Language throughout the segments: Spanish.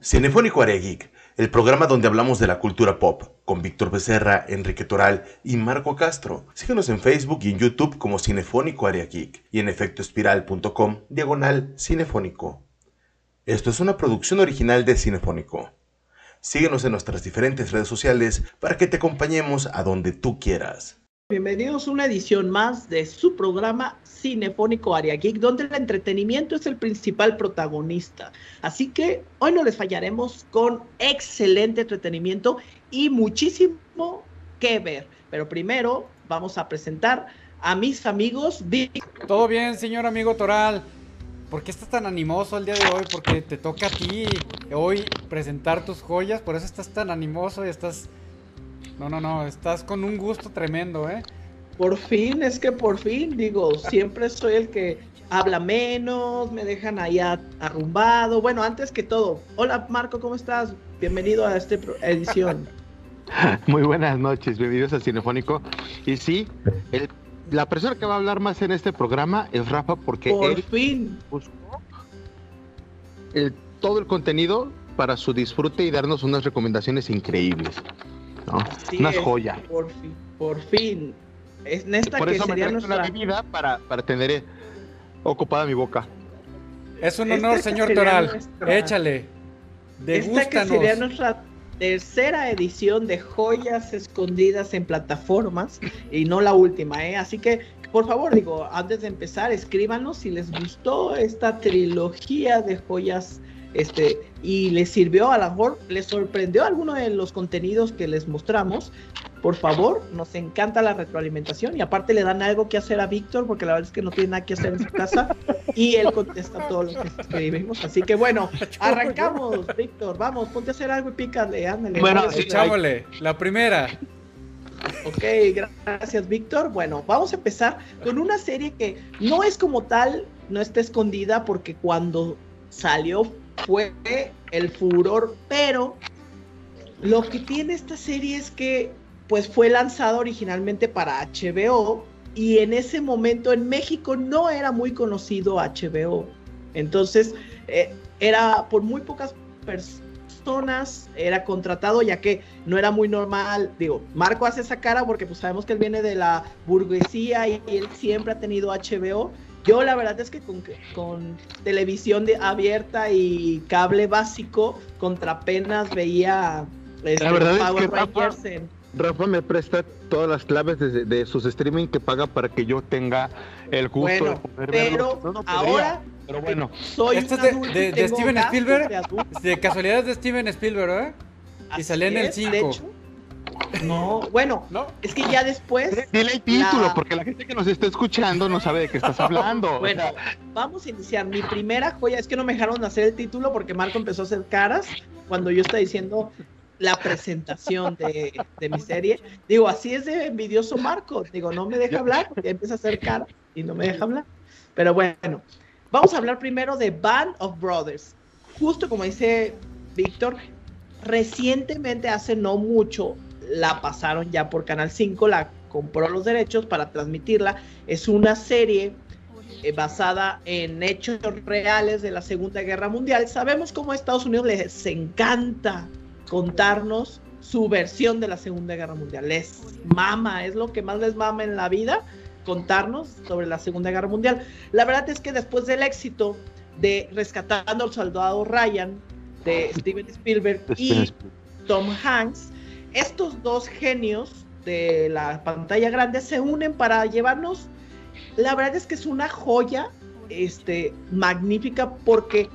Cinefónico Área Geek, el programa donde hablamos de la cultura pop, con Víctor Becerra, Enrique Toral y Marco Castro. Síguenos en Facebook y en YouTube como Cinefónico Área Geek y en efectoespiral.com, diagonal cinefónico. Esto es una producción original de Cinefónico. Síguenos en nuestras diferentes redes sociales para que te acompañemos a donde tú quieras. Bienvenidos a una edición más de su programa Cinefónico Area Geek, donde el entretenimiento es el principal protagonista. Así que hoy no les fallaremos con excelente entretenimiento y muchísimo que ver. Pero primero vamos a presentar a mis amigos. Todo bien, señor amigo Toral. ¿Por qué estás tan animoso el día de hoy? Porque te toca a ti hoy presentar tus joyas, por eso estás tan animoso y estás no, no, no, estás con un gusto tremendo, ¿eh? Por fin, es que por fin, digo, siempre soy el que habla menos, me dejan ahí arrumbado. Bueno, antes que todo, hola Marco, ¿cómo estás? Bienvenido a esta edición. Muy buenas noches, bienvenidos a Cinefónico. Y sí, la persona que va a hablar más en este programa es Rafa porque por él fin buscó todo el contenido para su disfrute y darnos unas recomendaciones increíbles. Una joya. Por fin, por fin. Es esta por que eso sería me nuestra... una bebida para, para tener ocupada mi boca. Es un honor, señor Toral. Nuestra... Échale. Degústanos. Esta que sería nuestra tercera edición de joyas escondidas en plataformas y no la última, ¿eh? Así que, por favor, digo, antes de empezar, escríbanos si les gustó esta trilogía de joyas este, y les sirvió, a lo mejor les sorprendió alguno de los contenidos que les mostramos, por favor, nos encanta la retroalimentación y aparte le dan algo que hacer a Víctor porque la verdad es que no tiene nada que hacer en su casa y él contesta todo lo que escribimos. Así que bueno, arrancamos, Víctor, vamos, ponte a hacer algo y pícale, ándale. Bueno, echámosle, la primera. Ok, gracias Víctor. Bueno, vamos a empezar con una serie que no es como tal, no está escondida porque cuando salió fue el furor, pero lo que tiene esta serie es que pues fue lanzado originalmente para HBO y en ese momento en México no era muy conocido HBO. Entonces, eh, era por muy pocas personas, era contratado ya que no era muy normal. Digo, Marco hace esa cara porque pues sabemos que él viene de la burguesía y, y él siempre ha tenido HBO yo la verdad es que con, con televisión de, abierta y cable básico, contra penas veía este, la verdad Power es que Rafa, en... Rafa, me presta todas las claves de, de, sus streaming que paga para que yo tenga el gusto bueno, de poder pero verlo. No, ahora pero bueno. soy ¿Este es de, de, de Steven Spielberg? De, casualidad es de Steven Spielberg, ¿eh? Y salía en el 5. No, bueno, ¿No? es que ya después. Dile el título, la... porque la gente que nos está escuchando no sabe de qué estás hablando. bueno, o sea... vamos a iniciar. Mi primera joya es que no me dejaron hacer el título porque Marco empezó a hacer caras cuando yo estaba diciendo la presentación de, de mi serie. Digo, así es de envidioso Marco. Digo, no me deja hablar porque empieza a hacer cara y no me deja hablar. Pero bueno, vamos a hablar primero de Band of Brothers. Justo como dice Víctor, recientemente, hace no mucho, la pasaron ya por Canal 5, la compró los derechos para transmitirla. Es una serie eh, basada en hechos reales de la Segunda Guerra Mundial. Sabemos cómo a Estados Unidos les encanta contarnos su versión de la Segunda Guerra Mundial. Les mama, es lo que más les mama en la vida, contarnos sobre la Segunda Guerra Mundial. La verdad es que después del éxito de Rescatando al Soldado Ryan de Steven Spielberg y Tom Hanks, estos dos genios de la pantalla grande se unen para llevarnos. La verdad es que es una joya este, magnífica porque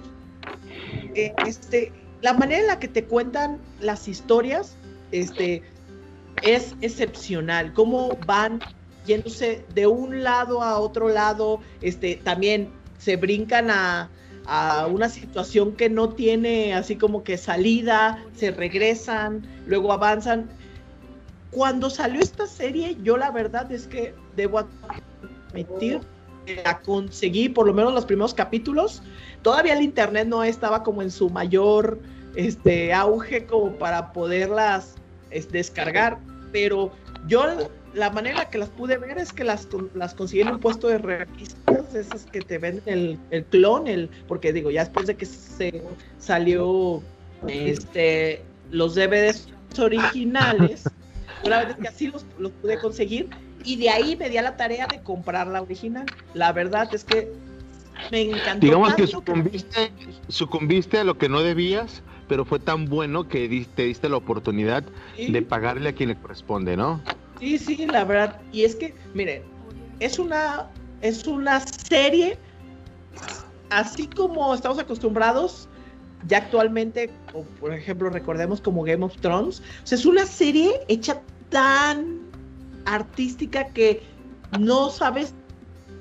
eh, este, la manera en la que te cuentan las historias este, es excepcional. Cómo van yéndose de un lado a otro lado, este, también se brincan a, a una situación que no tiene así como que salida, se regresan, luego avanzan. Cuando salió esta serie, yo la verdad es que debo admitir que la conseguí, por lo menos los primeros capítulos. Todavía el internet no estaba como en su mayor este, auge como para poderlas es, descargar, pero yo la manera que las pude ver es que las, las conseguí en un puesto de esas que te venden el, el clon, el, porque digo, ya después de que se salió este, los DVDs originales. Una vez que así los, los pude conseguir. Y de ahí me di a la tarea de comprar la original. La verdad es que me encantó. Digamos que sucumbiste, sucumbiste a lo que no debías, pero fue tan bueno que te diste la oportunidad Sí. de pagarle a quien le corresponde, ¿no? Sí, sí, la verdad. Y es que, miren, es una, es una serie, así como estamos acostumbrados, ya actualmente, o por ejemplo, recordemos como Game of Thrones, o sea, es una serie hecha tan artística que no sabes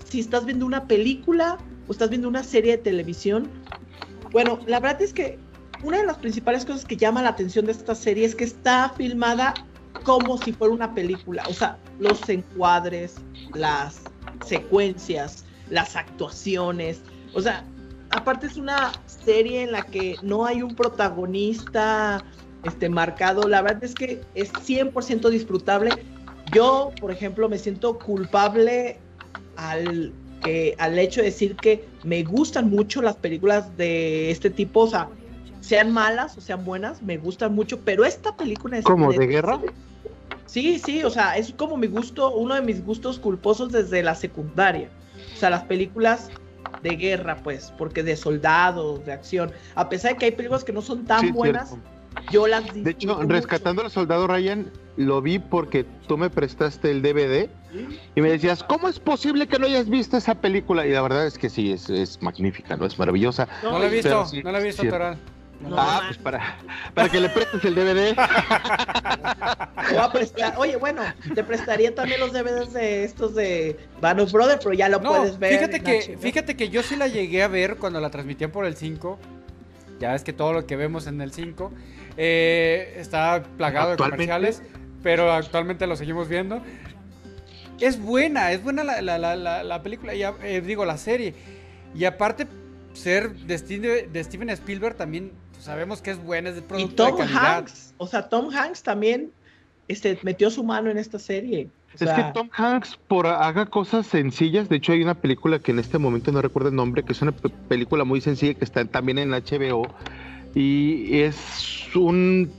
si estás viendo una película o estás viendo una serie de televisión. Bueno, la verdad es que una de las principales cosas que llama la atención de esta serie es que está filmada como si fuera una película. O sea, los encuadres, las secuencias, las actuaciones. O sea, aparte es una serie en la que no hay un protagonista este, marcado. La verdad es que es 100% disfrutable. Yo, por ejemplo, me siento culpable al, que, al hecho de decir que me gustan mucho las películas de este tipo. O sea, sean malas o sean buenas, me gustan mucho, pero esta película es ¿Como de guerra? Sí, sí, o sea, es como mi gusto, uno de mis gustos culposos desde la secundaria. O sea, las películas de guerra, pues, porque de soldados, de acción. A pesar de que hay películas que no son tan Sí, buenas, cierto. yo las De hecho, rescatando al soldado Ryan, lo vi porque tú me prestaste el DVD y me decías, ¿cómo es posible que no hayas visto esa película? Y la verdad es que sí, es, es magnífica, ¿no? Es maravillosa. No lo he visto, sí, no lo he visto, cierto. No, ah, pues para, para que le prestes el DVD. a prestar- Oye, bueno, te prestaría también los DVDs de estos de Band of Brothers, pero ya lo No, puedes ver. fíjate que, fíjate que yo sí la llegué a ver cuando la transmitían por el 5. Ya es que todo lo que vemos en el 5 eh, está plagado de comerciales, pero actualmente lo seguimos viendo. Es buena, es buena la, la- la- la- la película, y, a- eh, digo, la serie. Y aparte, ser de Steven, de Steven Spielberg también sabemos que es buena, es de Y Tom de calidad. Hanks, o sea, Tom Hanks también este, metió su mano en esta serie. O Es que Tom Hanks por haga cosas sencillas, de hecho hay una película que en este momento no recuerdo el nombre, que es una pe- película muy sencilla que está también en HBO y es un,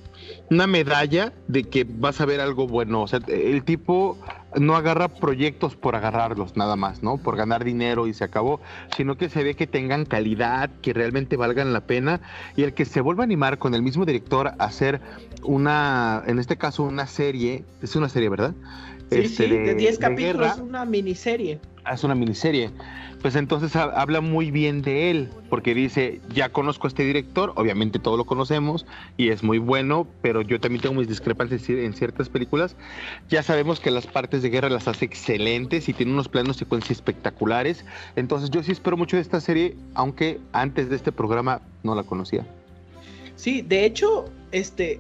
una medalla de que vas a ver algo bueno, o sea, el tipo no agarra proyectos por agarrarlos nada más, ¿no? Por ganar dinero y se acabó, sino que se ve que tengan calidad, que realmente valgan la pena y el que se vuelva a animar con el mismo director a hacer una, en este caso una serie, es una serie, ¿verdad? sí, este, sí, de 10 de capítulos, guerra. es una miniserie. hace una miniserie. Pues entonces ha- habla muy bien de él, porque dice, ya conozco a este director, obviamente todos lo conocemos y es muy bueno, pero yo también tengo mis discrepancias ci- en ciertas películas. Ya sabemos que las partes de guerra las hace excelentes y tiene unos planos secuencia espectaculares. Entonces yo sí espero mucho de esta serie, aunque antes de este programa no la conocía. Sí, de hecho, este,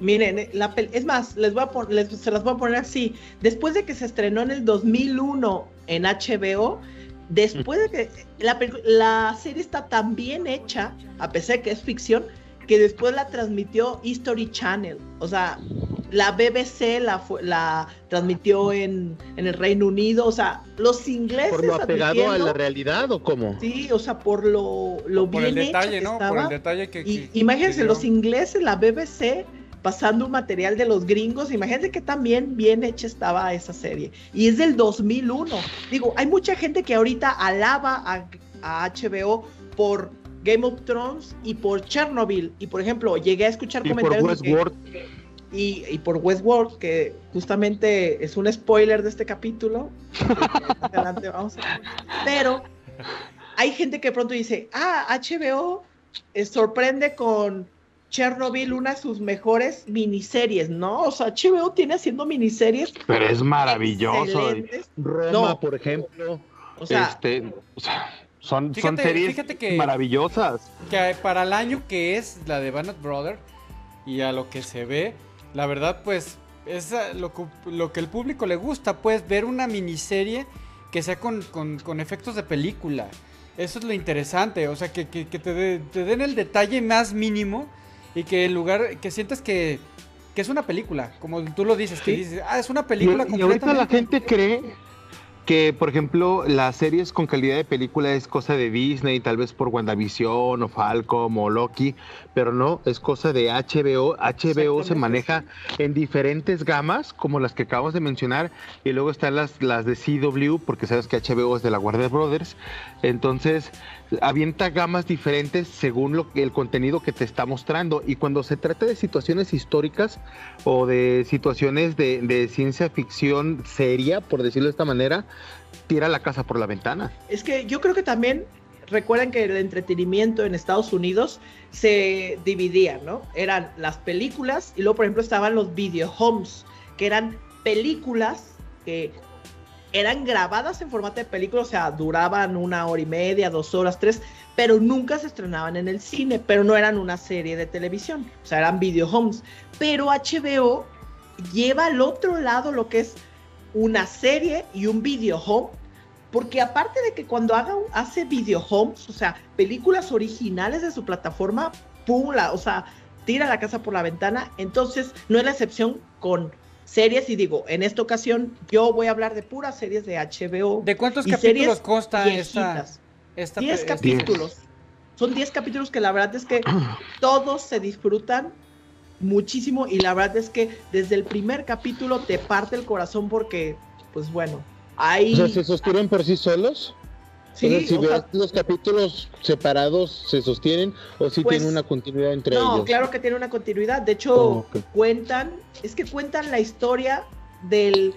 miren, eh, es más, les voy a les- se las voy a poner así. Después de que se estrenó en el 2001 en HBO, después de que la, serie está tan bien hecha, a pesar de que es ficción, que después la transmitió History Channel. O sea, la BBC la, transmitió en, en el Reino Unido. O sea, los ingleses. ¿Por lo apegado a la realidad o cómo? Sí, o sea, por lo, lo Por bien el hecha detalle, que ¿no? Por el detalle que. Y que- imagínense, que los ingleses, la BBC, pasando un material de los gringos, imagínense que también bien hecha estaba esa serie. Y es del 2001. Digo, hay mucha gente que ahorita alaba a, a HBO por Game of Thrones y por Chernobyl. Y por ejemplo, llegué a escuchar Y por comentarios de que- Westworld. y, y por Westworld, que justamente es un spoiler de este capítulo. adelante vamos a- Pero hay gente que pronto dice, ah, HBO eh, sorprende con Chernobyl, una de sus mejores miniseries, ¿no? O sea, HBO tiene haciendo miniseries Pero es maravilloso. excelentes. Roma, No. por ejemplo. O sea, este, o sea, son, son series fíjate que- maravillosas. que para el año que es la de of Brother y a lo que se ve, la verdad, pues es a lo que, lo que el público le gusta, pues ver una miniserie que sea con, con- con efectos de película. Eso es lo interesante, o sea, que, que- que te, de- te den el detalle más mínimo y que en lugar, que sientas que, que es una película, como tú lo dices, que Sí. dices, ah, es una Y, película y ahorita la gente cree que, por ejemplo, las series con calidad de película es cosa de Disney, tal vez por WandaVision o Falcom o Loki, pero no, es cosa de HBO. HBO se maneja en diferentes gamas, como las que acabamos de mencionar, y luego están las, las de CW, porque sabes que HBO es de la Warner Brothers. Entonces, avienta gamas diferentes según lo, el contenido que te está mostrando. Y cuando se trata de situaciones históricas o de situaciones de, de ciencia ficción seria, por decirlo de esta manera, tira la casa por la ventana. Es que yo creo que también recuerden que el entretenimiento en Estados Unidos se dividía, ¿no? Eran las películas y luego, por ejemplo, estaban los video homes, que eran películas que eran grabadas en formato de película, o sea, duraban una hora y media, dos horas, tres, pero nunca se estrenaban en el cine, pero no eran una serie de televisión, o sea, eran video homes. Pero HBO lleva al otro lado lo que es una serie y un video home, porque aparte de que cuando haga, hace video homes, o sea, películas originales de su plataforma, pum, la, o sea, tira la casa por la ventana, entonces no es la excepción con series y digo, en esta ocasión yo voy a hablar de puras series de HBO. ¿De cuántos capítulos consta esta, viejitas. esta 10 pe- capítulos. Son 10 capítulos que la verdad es que todos se disfrutan muchísimo y la verdad es que desde el primer capítulo te parte el corazón porque, pues bueno, ahí... O sea, ¿se sostienen por sí solos? Sí, si sea, los capítulos separados, ¿se sostienen o si Pues, tienen una continuidad entre no, ellos? claro que tiene una continuidad. De hecho, Oh, cuentan, es que cuentan la historia del,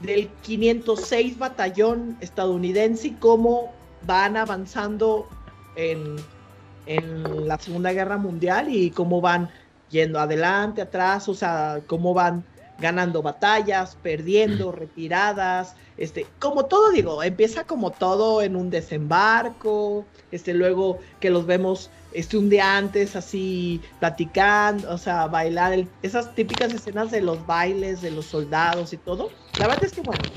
del 506 batallón estadounidense y cómo van avanzando en, en la Segunda Guerra Mundial y cómo van yendo adelante, atrás, o sea, cómo van ganando batallas, perdiendo, retiradas, este, como todo digo, empieza como todo en un desembarco, este, luego que los vemos este un día antes así platicando, o sea, bailar, el- esas típicas escenas de los bailes de los soldados y todo. La verdad es que bueno,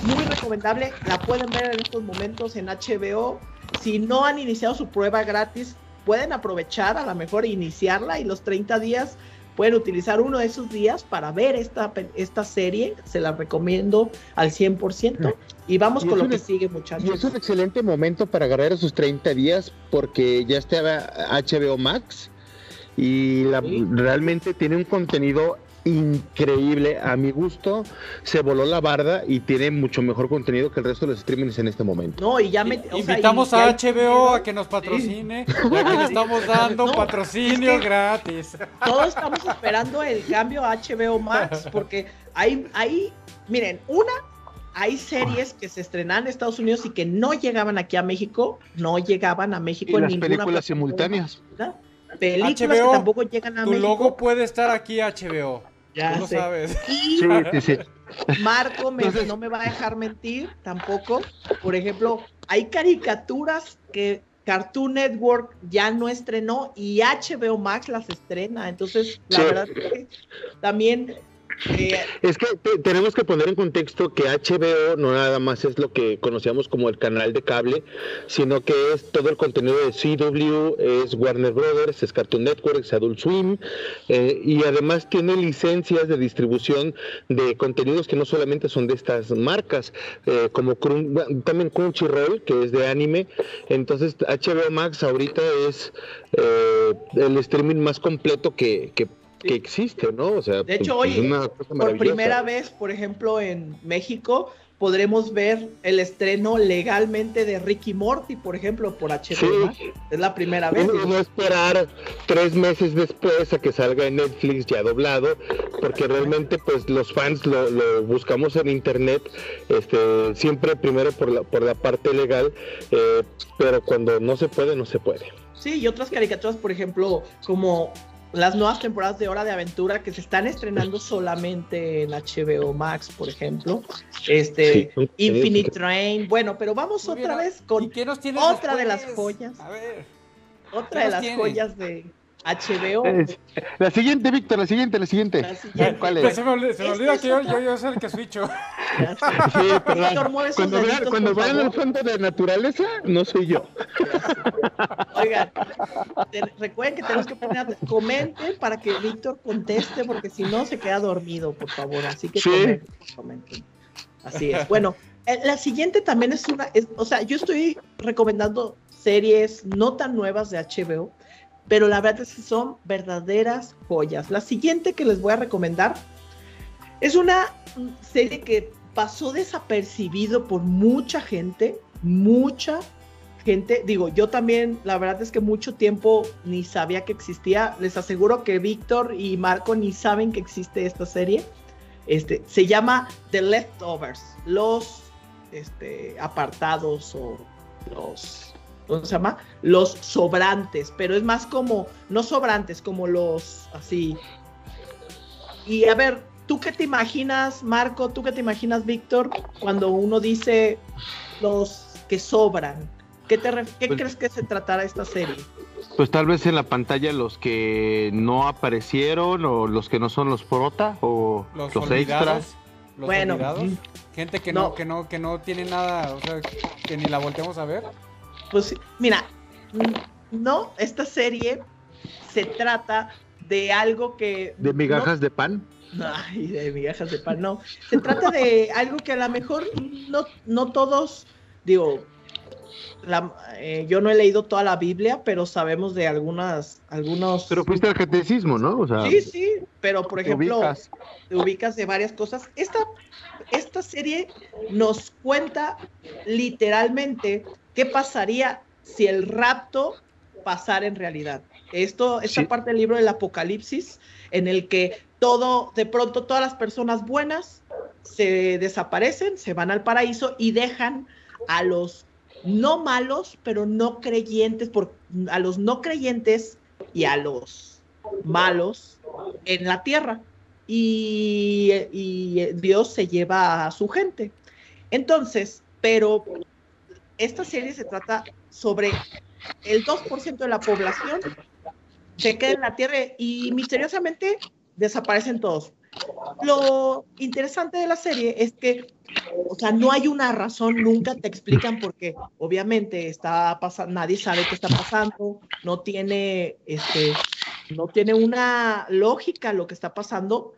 muy recomendable, la pueden ver en estos momentos en HBO. Si no han iniciado su prueba gratis, pueden aprovechar a lo mejor iniciarla y los 30 días pueden utilizar uno de esos días para ver esta, esta serie. Se la recomiendo al 100%. Y vamos Y con lo que sigue, Y muchachos. es un excelente momento para agarrar esos 30 días porque ya estaba HBO Max y la- Sí. realmente tiene un contenido increíble. A mi gusto se voló la barda y tiene mucho mejor contenido que el resto de los streamings en este momento. No, y ya me. o Invitamos y a hay HBO a que nos patrocine, ya que le estamos dando No, patrocinio es que- gratis. Todos estamos esperando el cambio a HBO Max porque hay, hay, miren, una, hay series que se estrenan en Estados Unidos y que no llegaban aquí a México, no llegaban a México Y en las ninguna películas simultáneas. Películas HBO, que tampoco llegan a Tu México. logo puede estar aquí HBO. Ya Tú lo sé. sabes. Y Sí, sí, sí. Marco me- Entonces- no me va a dejar mentir tampoco. Por ejemplo, hay caricaturas que Cartoon Network ya no estrenó y HBO Max las estrena. Entonces, la Sí. verdad es que también Es que te- tenemos que poner en contexto que HBO no nada más es lo que conocíamos como el canal de cable, sino que es todo el contenido de CW, es Warner Brothers, es Cartoon Network, es Adult Swim, eh, y además tiene licencias de distribución de contenidos que no solamente son de estas marcas, eh, como Crun- también Crunchyroll, que es de anime. Entonces, HBO Max ahorita es eh, el streaming más completo que, que, que existe, ¿no? O sea, De hecho, pues, oye, es una cosa por primera vez, por ejemplo, en México, podremos ver el estreno legalmente de Ricky Morty, por ejemplo, por HBO Sí. Es la primera vez. No esperar tres meses después a que salga en Netflix ya doblado, porque realmente pues los fans lo, lo buscamos en internet, este, siempre primero por la, por la parte legal, eh, pero cuando no se puede, no se puede. Sí, y otras caricaturas, por ejemplo, como las nuevas temporadas de Hora de Aventura que se están estrenando solamente en HBO Max, por ejemplo. Este, Sí. Infinite Train. Bueno, pero vamos Muy otra bien, vez con ¿Y qué nos tienes otra de las joyas. A ver. otra de las tienes? joyas de HBO. Es- La siguiente, Víctor, la siguiente, la siguiente. La siguiente. ¿Cuál es? se me, olvida- se me Esta olvida es que yo, otra. yo, yo soy el que switcho. Sí. Víctor, mueve Cuando vean, cuando vean el fondo de naturaleza, no soy yo. Oigan, te- recuerden que tenemos que poner, comenten para que Víctor conteste, porque si no se queda dormido, por favor. Así que Sí. comenten, comenten. Así es. Bueno, Eh, La siguiente también es una, es- o sea, yo estoy recomendando series no tan nuevas de HBO, pero la verdad es que son verdaderas joyas. La siguiente que les voy a recomendar es una serie que pasó desapercibido por mucha gente, mucha gente. Digo, yo también, la verdad es que mucho tiempo ni sabía que existía. Les aseguro que Víctor y Marco ni saben que existe esta serie. Este, se llama The Leftovers, los este, apartados o los, ¿cómo se llama? Los sobrantes, pero es más como, no sobrantes, como los así. Y a ver, ¿tú qué te imaginas, Marco? ¿Tú qué te imaginas, Víctor, cuando uno dice los que sobran? ¿Qué, te ref- qué Pues- crees que se tratará esta serie? Pues tal vez en la pantalla los que no aparecieron o los que no son los prota o Los, los, extras. Los Bueno, olvidados. Gente que no. no. que no, que no tiene nada, o sea, que ni la volteamos a ver. Pues mira, no, esta serie se trata de algo que... De migajas de pan. No, ay, de migajas de pan, no. Se trata de algo que a lo mejor no, no todos, digo, la- eh, yo no he leído toda la Biblia, pero sabemos de algunas, algunos... Pero fuiste al catecismo, ¿no? O sea, Sí, sí, pero por te ejemplo, ubicas. te ubicas de varias cosas. Esta, esta serie nos cuenta literalmente qué pasaría si el rapto pasara en realidad. Esto, esta Sí. parte del libro del Apocalipsis, en el que todo, de pronto todas las personas buenas se desaparecen, se van al paraíso y dejan a los no malos, pero no creyentes, por, a los no creyentes y a los malos en la tierra. Y, y Dios se lleva a su gente. Entonces, pero esta serie se trata sobre el 2% de la población se queda en la tierra y misteriosamente desaparecen todos. Lo interesante de la serie es que, o sea, no hay una razón, nunca te explican por qué. Obviamente está pasando, nadie sabe qué está pasando, no tiene, este, no tiene una lógica lo que está pasando,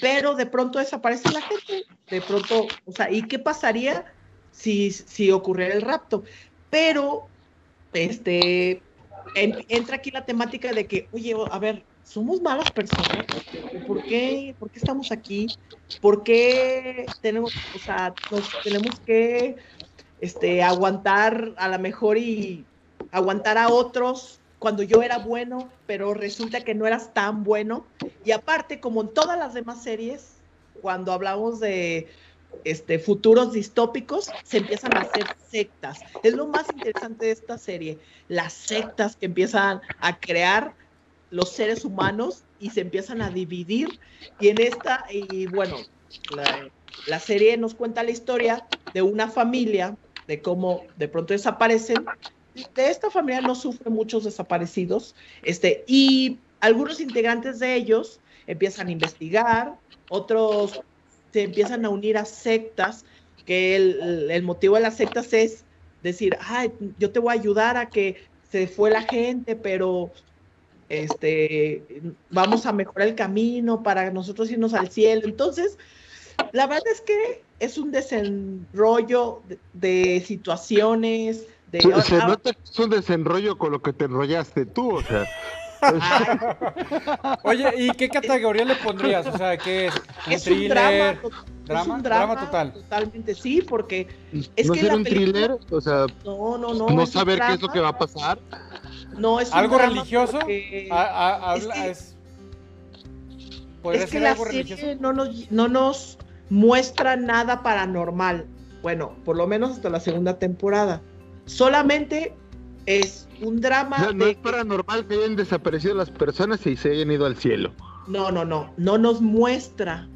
pero de pronto desaparece la gente, de pronto, o sea, ¿y qué pasaría si, si ocurriera el rapto? Pero, este, en- entra aquí la temática de que, oye, a ver, somos malas personas. ¿Por qué, ¿Por qué estamos aquí? ¿Por qué tenemos, o sea, nos tenemos que este, aguantar a lo mejor y aguantar a otros cuando yo era bueno, pero resulta que no eras tan bueno? Y aparte, como en todas las demás series, cuando hablamos de este, futuros distópicos, se empiezan a hacer sectas. Es lo más interesante de esta serie, las sectas que empiezan a crear los seres humanos y se empiezan a dividir. Y en esta, y bueno, la, serie nos cuenta la historia de una familia, de cómo de pronto desaparecen. De esta familia no sufre muchos desaparecidos, este, y algunos integrantes de ellos empiezan a investigar, otros se empiezan a unir a sectas, que el, el motivo de las sectas es decir, ay, yo te voy a ayudar a que se fue la gente, pero este, vamos a mejorar el camino para nosotros irnos al cielo. Entonces, la verdad es que es un desenrollo de, de situaciones, de... Se, se nota que es un desenrollo con lo que te enrollaste tú, o sea. Oye, ¿y qué categoría le pondrías? O sea, ¿qué es? ¿Un es un thriller? drama, es ¿Drama? un Drama drama total. Totalmente, sí, porque es ¿No que será la un película- thriller? O sea, no, no, no. no, un saber qué es lo que va a pasar. No, es un ¿Algo drama religioso? porque- A- a- es que- es- ¿Podría es que ser la algo serie religioso? no nos, no nos muestra nada paranormal. Bueno, por lo menos hasta la segunda temporada. Solamente es un drama. O sea, no de es paranormal que hayan desaparecido las personas y se hayan ido al cielo. No, no, no, no nos muestra.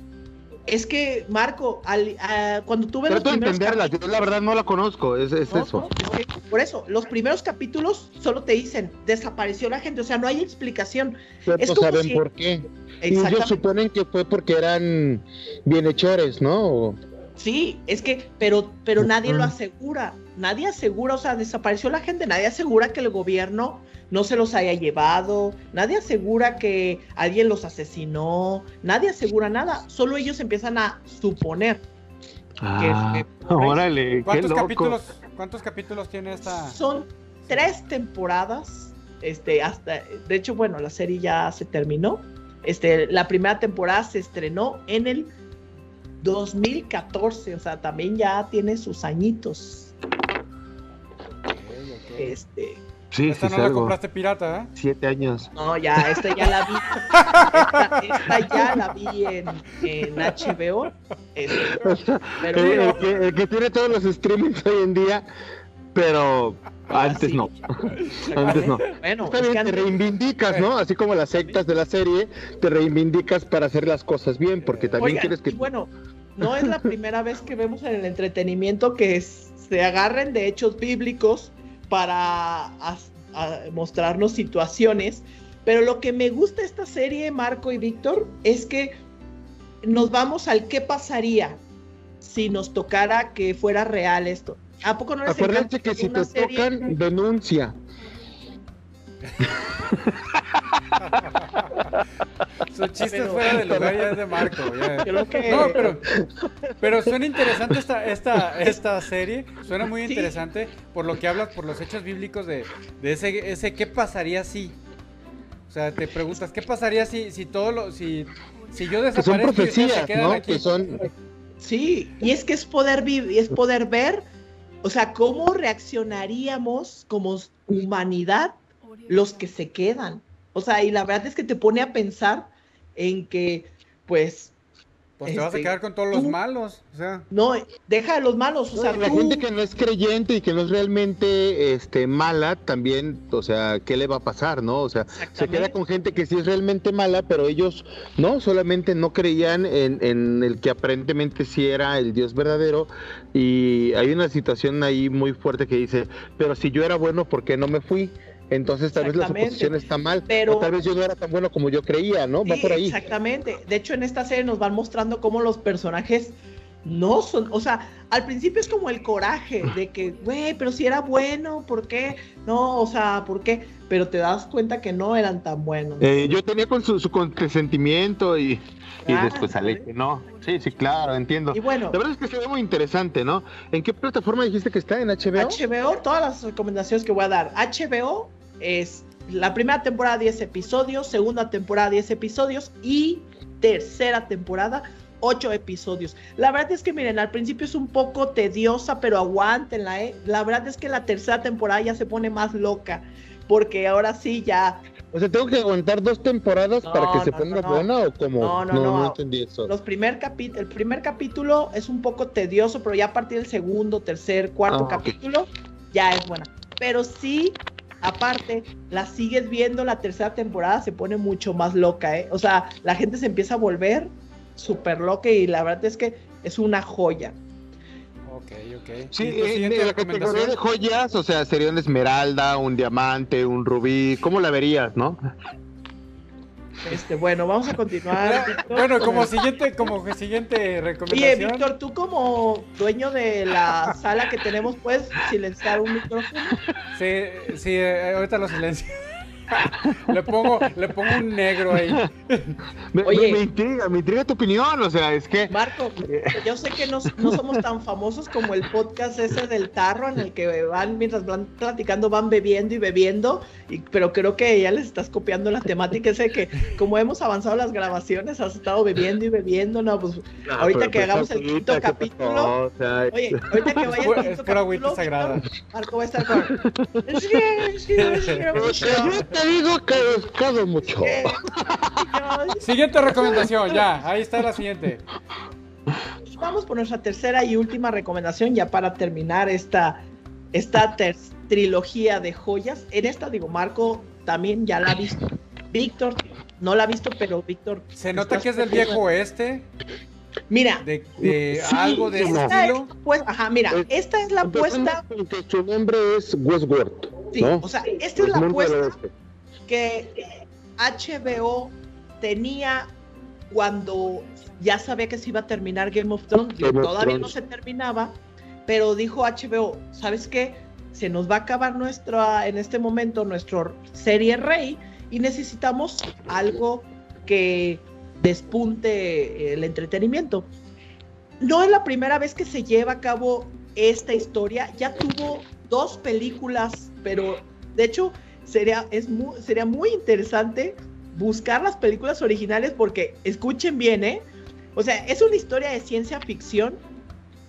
Es que, Marco, al- a- cuando tú ves los Trato de primeros entenderla, capítulos- yo la verdad no la conozco, es, es No, eso. no, es que por eso, los primeros capítulos solo te dicen, desapareció la gente, o sea, no hay explicación. Pero Es no como saben si- por qué. Ellos suponen que fue porque eran bienhechores, ¿no? O- Sí, es que, pero, pero nadie lo asegura, nadie asegura, o sea, desapareció la gente, nadie asegura que el gobierno no se los haya llevado, nadie asegura que alguien los asesinó, nadie asegura nada, solo ellos empiezan a suponer. Ah, que- órale, qué ¿Cuántos loco. capítulos, ¿Cuántos capítulos tiene esta? Son tres temporadas. Este, hasta, de hecho, bueno, la serie ya se terminó. Este, la primera temporada se estrenó en el 2014, o sea, también ya tiene sus añitos. Este, Sí, Esta sí, no la compraste pirata, ¿eh? Siete años. no, ya, esta ya la vi. Esta, esta ya la vi en, en HBO. Este, pero el que, el que tiene todos los streamings hoy en día, pero antes sí. no. Antes no. bueno, Está es que bien, te antes- reivindicas, ¿no? Así como las sectas de la serie, te reivindicas para hacer las cosas bien, porque también Oigan, quieres que... bueno, no es la primera vez que vemos en el entretenimiento que se agarren de hechos bíblicos para a- mostrarnos situaciones, pero lo que me gusta de esta serie, Marco y Víctor, es que nos vamos al qué pasaría si nos tocara que fuera real esto. ¿A poco no les Acuérdense encanta que si te serie- tocan, denuncia. Su chiste Pero- fuera de lugar ya es de Marco. ya. Creo que No, pero, pero suena interesante esta, esta, esta serie. Suena muy Sí. interesante por lo que hablas, por los hechos bíblicos de, de ese, ese qué pasaría si. O sea, te preguntas, ¿qué pasaría si, si todo lo, si, si yo Que son desaparezco y ustedes se profecías, quedan ¿no? aquí? Que son... Sí, y es que es poder vivir, es poder ver, o sea, cómo reaccionaríamos como humanidad los que se quedan. O sea, y la verdad es que te pone a pensar en que, pues, Pues te vas a este, quedar con todos los tú- malos. O sea, no, deja a los malos, o sea, la tú- gente que no es creyente y que no es realmente este, mala, también, o sea, ¿qué le va a pasar, no? O sea, se queda con gente que sí es realmente mala, pero ellos no, solamente no creían en, en el que aparentemente sí era el Dios verdadero. Y hay una situación ahí muy fuerte que dice, pero si yo era bueno, ¿por qué no me fui? Entonces tal vez la suposición está mal, Pero- o tal vez yo no era tan bueno como yo creía, ¿no? Va Sí, por ahí. Exactamente. De hecho, en esta serie nos van mostrando cómo los personajes no son, o sea, al principio es como el coraje de que, güey, pero si era bueno, ¿por qué? No, o sea, ¿por qué? Pero te das cuenta que no eran tan buenos. Eh, yo tenía con su, su consentimiento y, y Ah, después sale sí. que no. Sí, sí, claro, entiendo. Y bueno, La verdad es que se ve muy interesante, ¿no? ¿En qué plataforma dijiste que está? ¿En HBO? HBO, todas las recomendaciones que voy a dar. HBO es la primera temporada 10 episodios, segunda temporada 10 episodios y tercera temporada 8 episodios. La verdad es que miren, al principio es un poco tediosa, pero aguántenla, ¿eh? La verdad es que la tercera temporada ya se pone más loca, porque ahora sí ya O sea, ¿tengo que aguantar dos temporadas No, para que se no, ponga no, buena o cómo? No, no, no. entendí eso. los primer capi- el primer capítulo es un poco tedioso, pero ya a partir del segundo, tercer, cuarto Ah, capítulo ya es buena. Pero sí, aparte, la sigues viendo, la tercera temporada se pone mucho más loca, ¿eh? O sea, la gente se empieza a volver súper loca y la verdad es que es una joya. ok, ok. Sí, ¿Y tu en, siguiente en la categoría de joyas, o sea, sería una esmeralda, un diamante, un rubí. ¿Cómo la verías, no? Este, bueno, vamos a continuar. Víctor, Bueno, como siguiente, como siguiente Oye, recomendación. Víctor, tú como dueño de la sala que tenemos, ¿puedes silenciar un micrófono? Sí, sí, eh, ahorita lo silencio. Le pongo, le pongo un negro ahí. Me, Oye. me- me intriga, me intriga tu opinión, o sea, es que... Marco, yo sé que no, no somos tan famosos como el podcast ese del tarro en el que van, mientras van platicando, van bebiendo y bebiendo, y, pero creo que ya les estás copiando la temática ese que como hemos avanzado las grabaciones, has estado bebiendo y bebiendo, no, pues ahorita pero que pues, hagamos el quinto capítulo, O sea, oye, ahorita que Es vaya el es quinto agüita capítulo, sagrada. Marco va a estar con... Te digo que he buscado mucho. Siguiente recomendación, ya, ahí está la siguiente. Y vamos por nuestra tercera y última recomendación ya para terminar esta, esta ter- trilogía de joyas. En esta, digo, Marco también ya la ha visto. Víctor no la ha visto, pero Víctor... Se nota que es del viejo oeste, Mira, de, de Sí, algo de ese estilo. pues, ajá, mira, Eh, esta es la apuesta, que su nombre es Westworld, sí, ¿no? o sea, esta es la apuesta. Que HBO tenía cuando ya sabía que se iba a terminar Game of Thrones. Game of todavía no se terminaba, pero dijo HBO, ¿sabes qué? Se nos va a acabar nuestra, en este momento, nuestra serie Rey y necesitamos algo que despunte el entretenimiento. no es la primera vez que se lleva a cabo esta historia, ya tuvo dos películas, pero de hecho sería, es muy, sería muy interesante buscar las películas originales porque escuchen bien, ¿eh? O sea, es una historia de ciencia ficción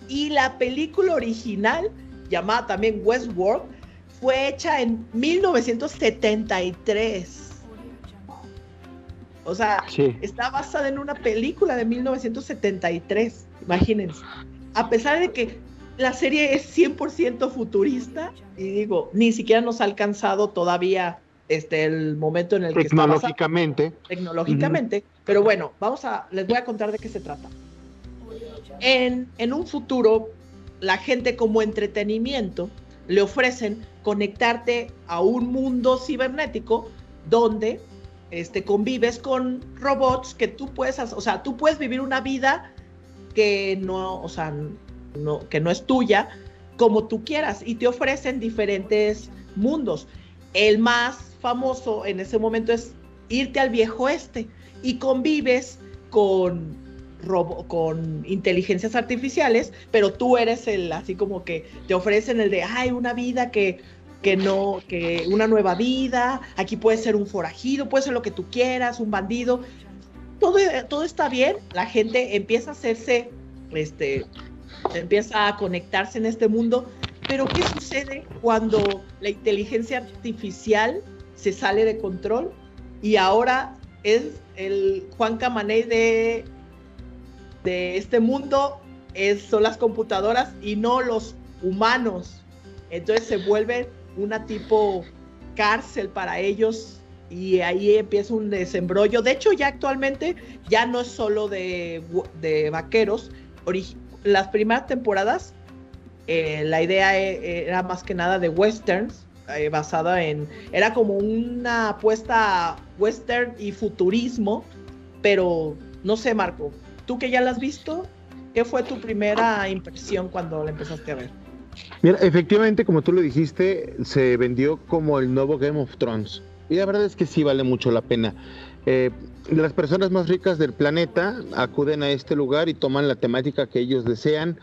y la película original, llamada también Westworld, fue hecha en 1973. O sea, está basada en una película de 1973, imagínense. A pesar de que la serie es 100% futurista, y digo, ni siquiera nos ha alcanzado todavía este, el momento en el que tecnológicamente. tecnológicamente. Pero bueno, vamos a, les voy a contar de qué se trata. En, en un futuro, la gente como entretenimiento le ofrecen conectarte a un mundo cibernético donde este, convives con robots que tú puedes, o sea, tú puedes vivir una vida que no, o sea, no, que no es tuya, como tú quieras, y te ofrecen diferentes mundos. El más famoso en ese momento es irte al viejo este y convives con robo, con inteligencias artificiales, pero tú eres el así como que te ofrecen el de, ay, una vida que que no, que una nueva vida, aquí puede ser un forajido, puede ser lo que tú quieras, un bandido. Todo, todo está bien, la gente empieza a hacerse, este, empieza a conectarse en este mundo, pero ¿qué sucede cuando la inteligencia artificial se sale de control y ahora es el Juan Camaney de, de este mundo, es, son las computadoras y no los humanos. Entonces se vuelve una tipo cárcel para ellos y ahí empieza un desembrollo. De hecho, ya actualmente ya no es solo de, vaqueros. Las primeras temporadas, eh, la idea e, era más que nada de westerns, eh, basada en... Era como una apuesta western y futurismo, pero no sé, Marco, tú que ya la has visto, ¿qué fue tu primera impresión cuando la empezaste a ver? Mira, efectivamente, como tú lo dijiste, se vendió como el nuevo Game of Thrones. Y la verdad es que sí vale mucho la pena. Eh, las personas más ricas del planeta acuden a este lugar y toman la temática que ellos desean.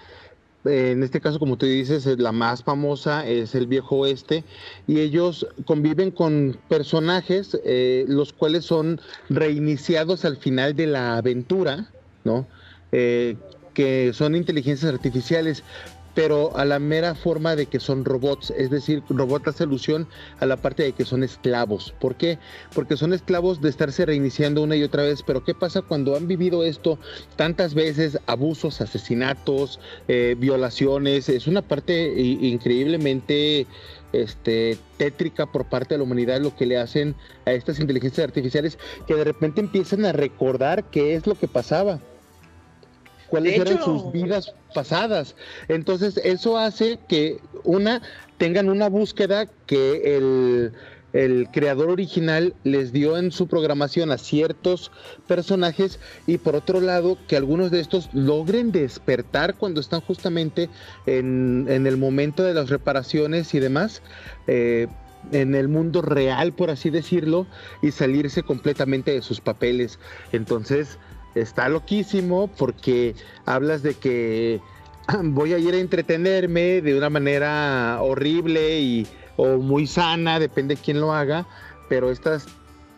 Eh, en este caso, como tú dices, es la más famosa, es el viejo oeste, y ellos conviven con personajes eh, los cuales son reiniciados al final de la aventura, ¿no? que son inteligencias artificiales, pero a la mera forma de que son robots, es decir, robot hace alusión a la parte de que son esclavos. ¿Por qué? Porque son esclavos de estarse reiniciando una y otra vez, pero ¿qué pasa cuando han vivido esto tantas veces, abusos, asesinatos, eh, violaciones? Es una parte increíblemente este, tétrica por parte de la humanidad lo que le hacen a estas inteligencias artificiales que de repente empiezan a recordar qué es lo que pasaba cuáles eran sus vidas pasadas. Entonces, eso hace que una tengan una búsqueda que el, el creador original les dio en su programación a ciertos personajes y por otro lado que algunos de estos logren despertar cuando están justamente en, en el momento de las reparaciones y demás. Eh, en el mundo real, por así decirlo, y salirse completamente de sus papeles. Entonces, está loquísimo porque hablas de que voy a ir a entretenerme de una manera horrible y o muy sana, depende de quién lo haga, pero estas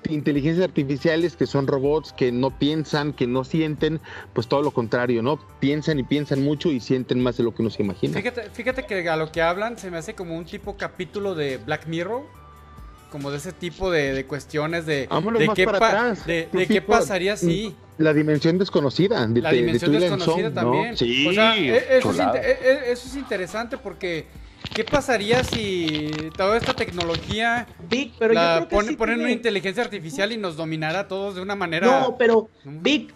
inteligencias artificiales que son robots que no piensan, que no sienten, pues todo lo contrario, ¿no? Piensan y piensan mucho y sienten más de lo que uno se imagina. Fíjate, fíjate que a lo que hablan se me hace como un tipo capítulo de Black Mirror como de ese tipo de, cuestiones de, de, qué, de, qué pasaría si... La dimensión desconocida. De, la dimensión desconocida también. Sí, e, eso, es, e, e, eso es interesante porque... ¿Qué pasaría si toda esta tecnología Vic, pero la ponen una inteligencia artificial y nos dominara a todos de una manera? No, pero Vic,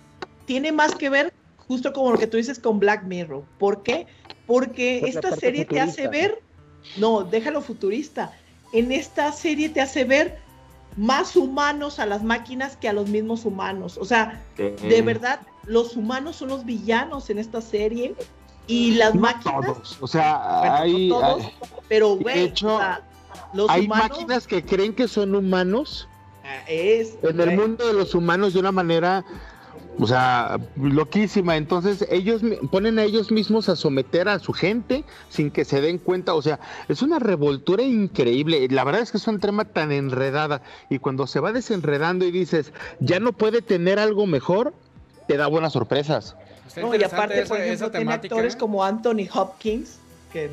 tiene más que ver justo como lo que tú dices con Black Mirror. ¿Por qué? Porque esta serie te hace ver, no, déjalo futurista, en esta serie te hace ver más humanos a las máquinas que a los mismos humanos. O sea, de verdad, los humanos son los villanos en esta serie y las máquinas. O sea, hay, pero güey, hay máquinas que creen que son humanos. Ah, es, en el mundo de los humanos de una manera O sea, loquísima. Entonces ellos ponen a ellos mismos a someter a su gente sin que se den cuenta. O sea, es una revoltura increíble. La verdad es que es un tema tan enredada. Y cuando se va desenredando y dices, ya no puede tener algo mejor, te da buenas sorpresas. No, y aparte, por ejemplo, tiene actores como Anthony Hopkins, que,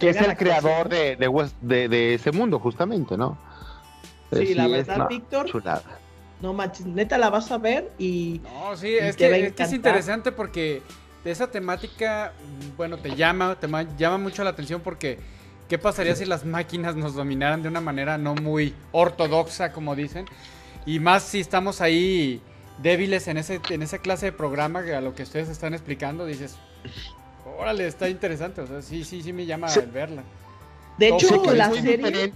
es el creador de, de, de, ese mundo, justamente, ¿no? Sí, la verdad, Víctor. No manches, neta la vas a ver y. No, sí, es, que, es, interesante porque esa temática, bueno, te llama, te llama mucho la atención porque. ¿Qué pasaría si las máquinas nos dominaran de una manera no muy ortodoxa, como dicen? Y más si estamos ahí débiles en ese en esa clase de programa que a lo que ustedes están explicando, dices, órale, está interesante, o sea, sí, sí, sí me llama verla. De hecho, la serie...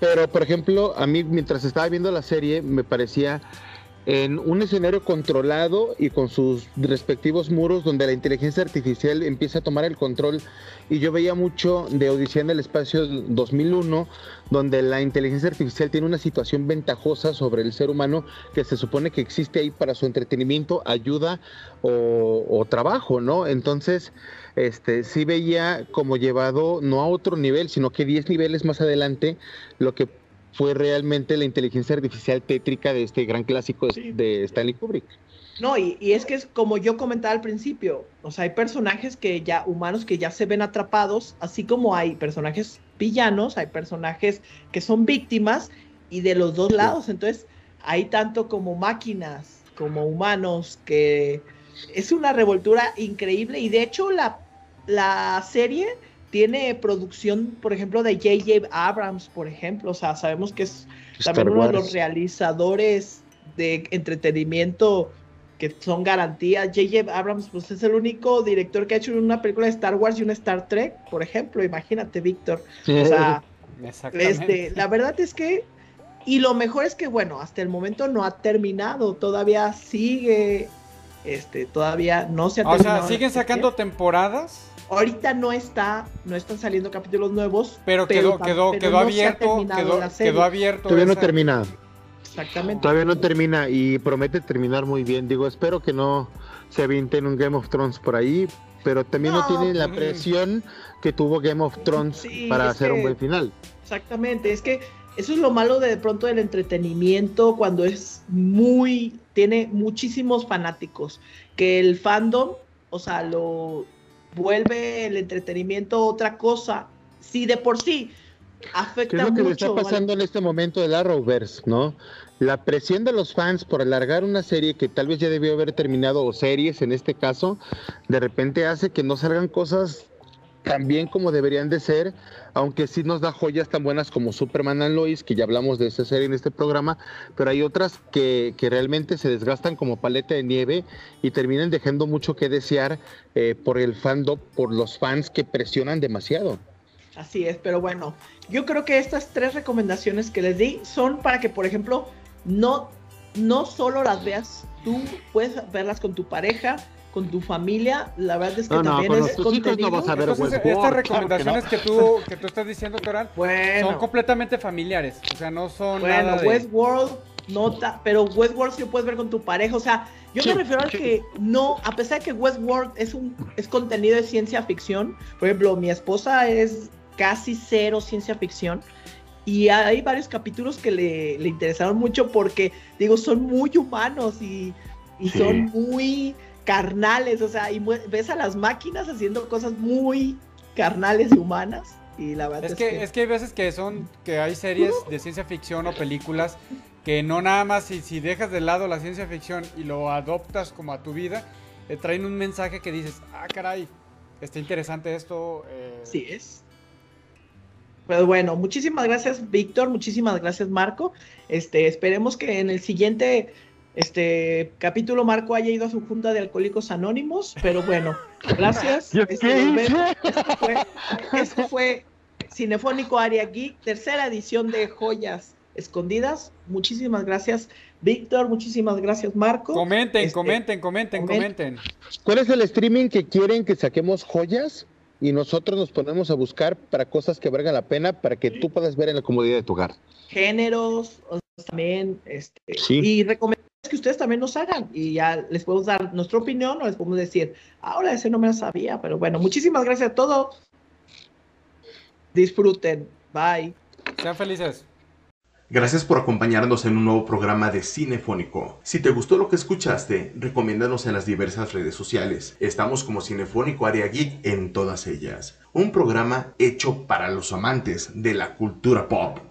Pero, por ejemplo, a mí mientras estaba viendo la serie me parecía en un escenario controlado y con sus respectivos muros donde la inteligencia artificial empieza a tomar el control. Y yo veía mucho de Odisea en el Espacio 2001, donde la inteligencia artificial tiene una situación ventajosa sobre el ser humano que se supone que existe ahí para su entretenimiento, ayuda o, o trabajo, ¿no? Entonces este, sí veía como llevado no a otro nivel, sino que 10 niveles más adelante, lo que fue realmente la inteligencia artificial tétrica de este gran clásico de Stanley Kubrick. No, y, es que es como yo comentaba al principio, o sea, hay personajes que ya, humanos que ya se ven atrapados, así como hay personajes villanos, hay personajes que son víctimas, y de los dos lados, entonces hay tanto como máquinas, como humanos, que es una revoltura increíble. Y de hecho la, la serie tiene producción, por ejemplo, de J.J. Abrams, por ejemplo, o sea, sabemos que es también uno de los realizadores de entretenimiento que son garantías. J.J. Abrams, pues es el único director que ha hecho una película de Star Wars y una Star Trek, por ejemplo, imagínate, Víctor. O sea, este, la verdad es que, y lo mejor es que, bueno, hasta el momento no ha terminado, todavía sigue este, todavía no se ha terminado. O sea, ¿siguen sacando temporadas? Ahorita no está, no están saliendo capítulos nuevos. Pero quedó, quedó, quedó abierto, quedó, abierto. Todavía no termina. Exactamente. Todavía no termina y promete terminar muy bien. Digo, espero que no se en un Game of Thrones por ahí, pero también no, tiene la presión que tuvo Game of Thrones para hacer un buen final. Exactamente, es que eso es lo malo de, de pronto del entretenimiento cuando es muy, tiene muchísimos fanáticos, que el fandom, o sea, lo vuelve el entretenimiento otra cosa, si de por sí afecta ¿Qué es lo que le está pasando en este momento del Arrowverse, no? La presión de los fans por alargar una serie que tal vez ya debió haber terminado, o series en este caso, de repente hace que no salgan cosas tan bien como deberían de ser, aunque sí nos da joyas tan buenas como Superman and Lois, que ya hablamos de esa serie en este programa, pero hay otras que, realmente se desgastan como paleta de nieve y terminan dejando mucho que desear eh, por el fandom, por los fans que presionan demasiado. Así es, pero bueno, yo creo que estas tres recomendaciones que les di son para que, por ejemplo, no, no solo las veas tú, puedes verlas con tu pareja, con tu familia, la verdad es que también es contenido. No vas a ver Entonces, estas recomendaciones que, tú, que tú estás diciendo, Toral, son completamente familiares. O sea, no son. Bueno, Westworld, nota, pero Westworld sí lo puedes ver con tu pareja. O sea, yo me refiero a que no, a pesar de que Westworld es un es contenido de ciencia ficción, por ejemplo, mi esposa es casi cero ciencia ficción. Y hay varios capítulos que le, le interesaron mucho porque, digo, son muy humanos y, y son muy carnales, o sea, y ves a las máquinas haciendo cosas muy carnales y humanas. Y la verdad es, que, es que hay veces que son, que hay series de ciencia ficción o películas que no nada más si, si dejas de lado la ciencia ficción y lo adoptas como a tu vida, te traen un mensaje que dices, ah, caray, está interesante esto. Eh". Sí es. Pues bueno, muchísimas gracias Víctor, muchísimas gracias Marco. Este, esperemos que en el siguiente este capítulo Marco haya ido a su junta de alcohólicos anónimos, pero bueno, gracias. Este, esto, fue, Cinefónico Aria Geek, tercera edición de Joyas Escondidas. Muchísimas gracias, Víctor. Muchísimas gracias, Marco. Comenten, este, comenten, comenten, comenten. ¿Cuál es el streaming que quieren que saquemos joyas? Y nosotros nos ponemos a buscar para cosas que valgan la pena para que tú puedas ver en la comodidad de tu hogar. Géneros, también, este, y recomendaciones que ustedes también nos hagan y ya les podemos dar nuestra opinión o les podemos decir, ahora ese no me lo sabía, pero bueno, muchísimas gracias a todos. Disfruten. Bye. Sean felices. Gracias por acompañarnos en un nuevo programa de Cinefónico. Si te gustó lo que escuchaste, recomiéndanos en las diversas redes sociales. Estamos como Cinefónico Área Geek en todas ellas. Un programa hecho para los amantes de la cultura pop.